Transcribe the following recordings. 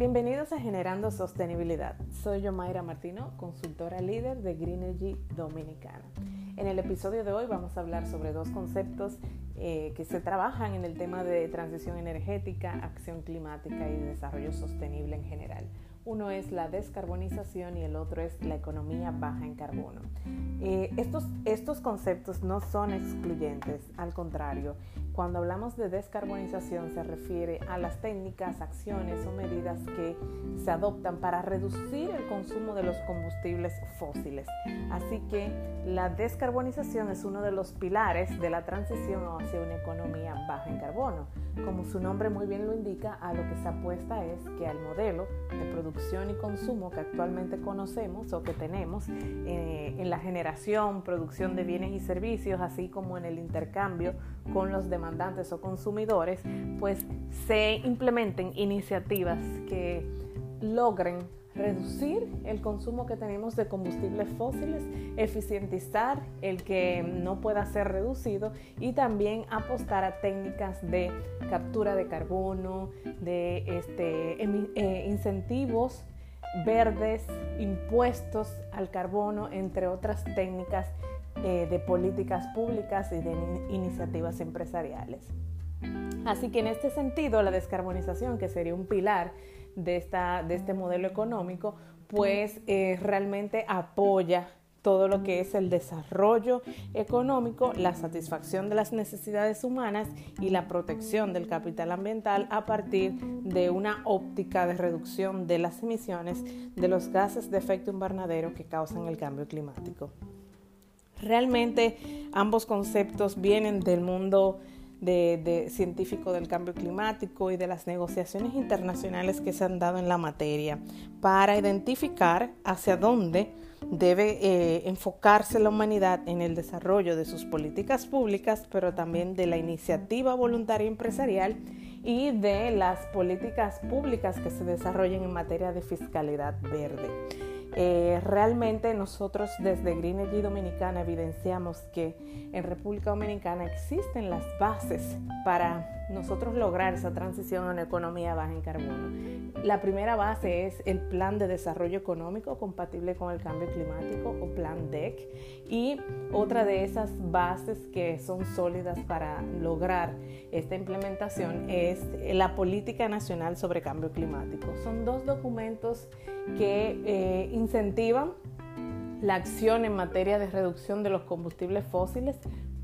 Bienvenidos a Generando Sostenibilidad. Soy yo Mayra Martino, consultora líder de Green Energy Dominicana. En el episodio de hoy vamos a hablar sobre dos conceptos eh, que se trabajan en el tema de transición energética, acción climática y desarrollo sostenible en general. Uno es la descarbonización y el otro es la economía baja en carbono. Eh, estos, estos conceptos no son excluyentes, al contrario, cuando hablamos de descarbonización se refiere a las técnicas, acciones o medidas que se adoptan para reducir el consumo de los combustibles fósiles. Así que la descarbonización es uno de los pilares de la transición hacia una economía baja en carbono. Como su nombre muy bien lo indica, a lo que se apuesta es que al modelo de producción y consumo que actualmente conocemos o que tenemos eh, en la generación, producción de bienes y servicios, así como en el intercambio con los demandantes o consumidores, pues se implementen iniciativas que logren reducir el consumo que tenemos de combustibles fósiles, eficientizar el que no pueda ser reducido y también apostar a técnicas de captura de carbono, de este, eh, incentivos verdes, impuestos al carbono, entre otras técnicas eh, de políticas públicas y de iniciativas empresariales. Así que en este sentido, la descarbonización, que sería un pilar de, esta, de este modelo económico, pues eh, realmente apoya todo lo que es el desarrollo económico, la satisfacción de las necesidades humanas y la protección del capital ambiental a partir de una óptica de reducción de las emisiones de los gases de efecto invernadero que causan el cambio climático. Realmente ambos conceptos vienen del mundo de, científico del cambio climático y de las negociaciones internacionales que se han dado en la materia para identificar hacia dónde debe eh, enfocarse la humanidad en el desarrollo de sus políticas públicas, pero también de la iniciativa voluntaria empresarial y de las políticas públicas que se desarrollen en materia de fiscalidad verde. Eh, realmente nosotros desde Green Energy Dominicana evidenciamos que en República Dominicana existen las bases para nosotros lograr esa transición a una economía baja en carbono. La primera base es el Plan de Desarrollo Económico compatible con el cambio climático o Plan DEC y otra de esas bases que son sólidas para lograr esta implementación es la Política Nacional sobre Cambio Climático. Son dos documentos que eh, incentivan la acción en materia de reducción de los combustibles fósiles,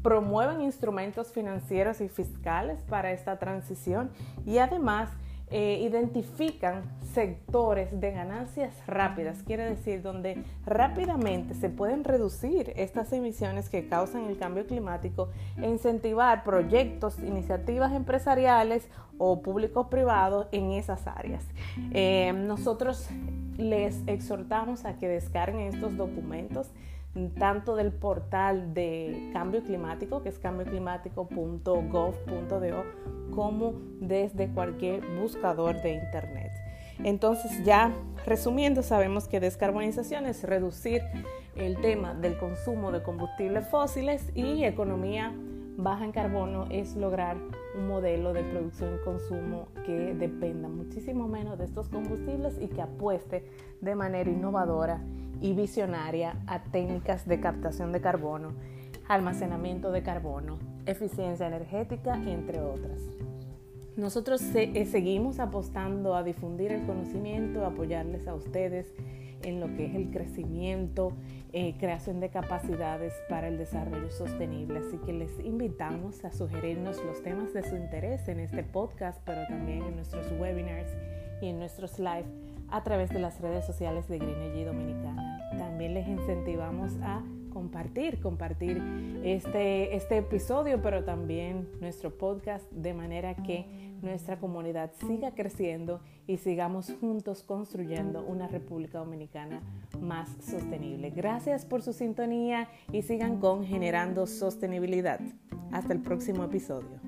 promueven instrumentos financieros y fiscales para esta transición y además eh, identifican sectores de ganancias rápidas, quiere decir donde rápidamente se pueden reducir estas emisiones que causan el cambio climático e incentivar proyectos, iniciativas empresariales o públicos privados en esas áreas. Eh, nosotros les exhortamos a que descarguen estos documentos tanto del portal de cambio climático, que es cambioclimático.gov.do, como desde cualquier buscador de Internet. Entonces ya resumiendo, sabemos que descarbonización es reducir el tema del consumo de combustibles fósiles y economía baja en carbono es lograr un modelo de producción y consumo que dependa muchísimo menos de estos combustibles y que apueste de manera innovadora y visionaria a técnicas de captación de carbono, almacenamiento de carbono, eficiencia energética, entre otras. Nosotros eh, seguimos apostando a difundir el conocimiento, a apoyarles a ustedes en lo que es el crecimiento, eh, creación de capacidades para el desarrollo sostenible. Así que les invitamos a sugerirnos los temas de su interés en este podcast, pero también en nuestros webinars y en nuestros live a través de las redes sociales de Green Energy Dominicana. También les incentivamos a compartir, compartir este, este episodio, pero también nuestro podcast, de manera que nuestra comunidad siga creciendo y sigamos juntos construyendo una República Dominicana más sostenible. Gracias por su sintonía y sigan con Generando Sostenibilidad. Hasta el próximo episodio.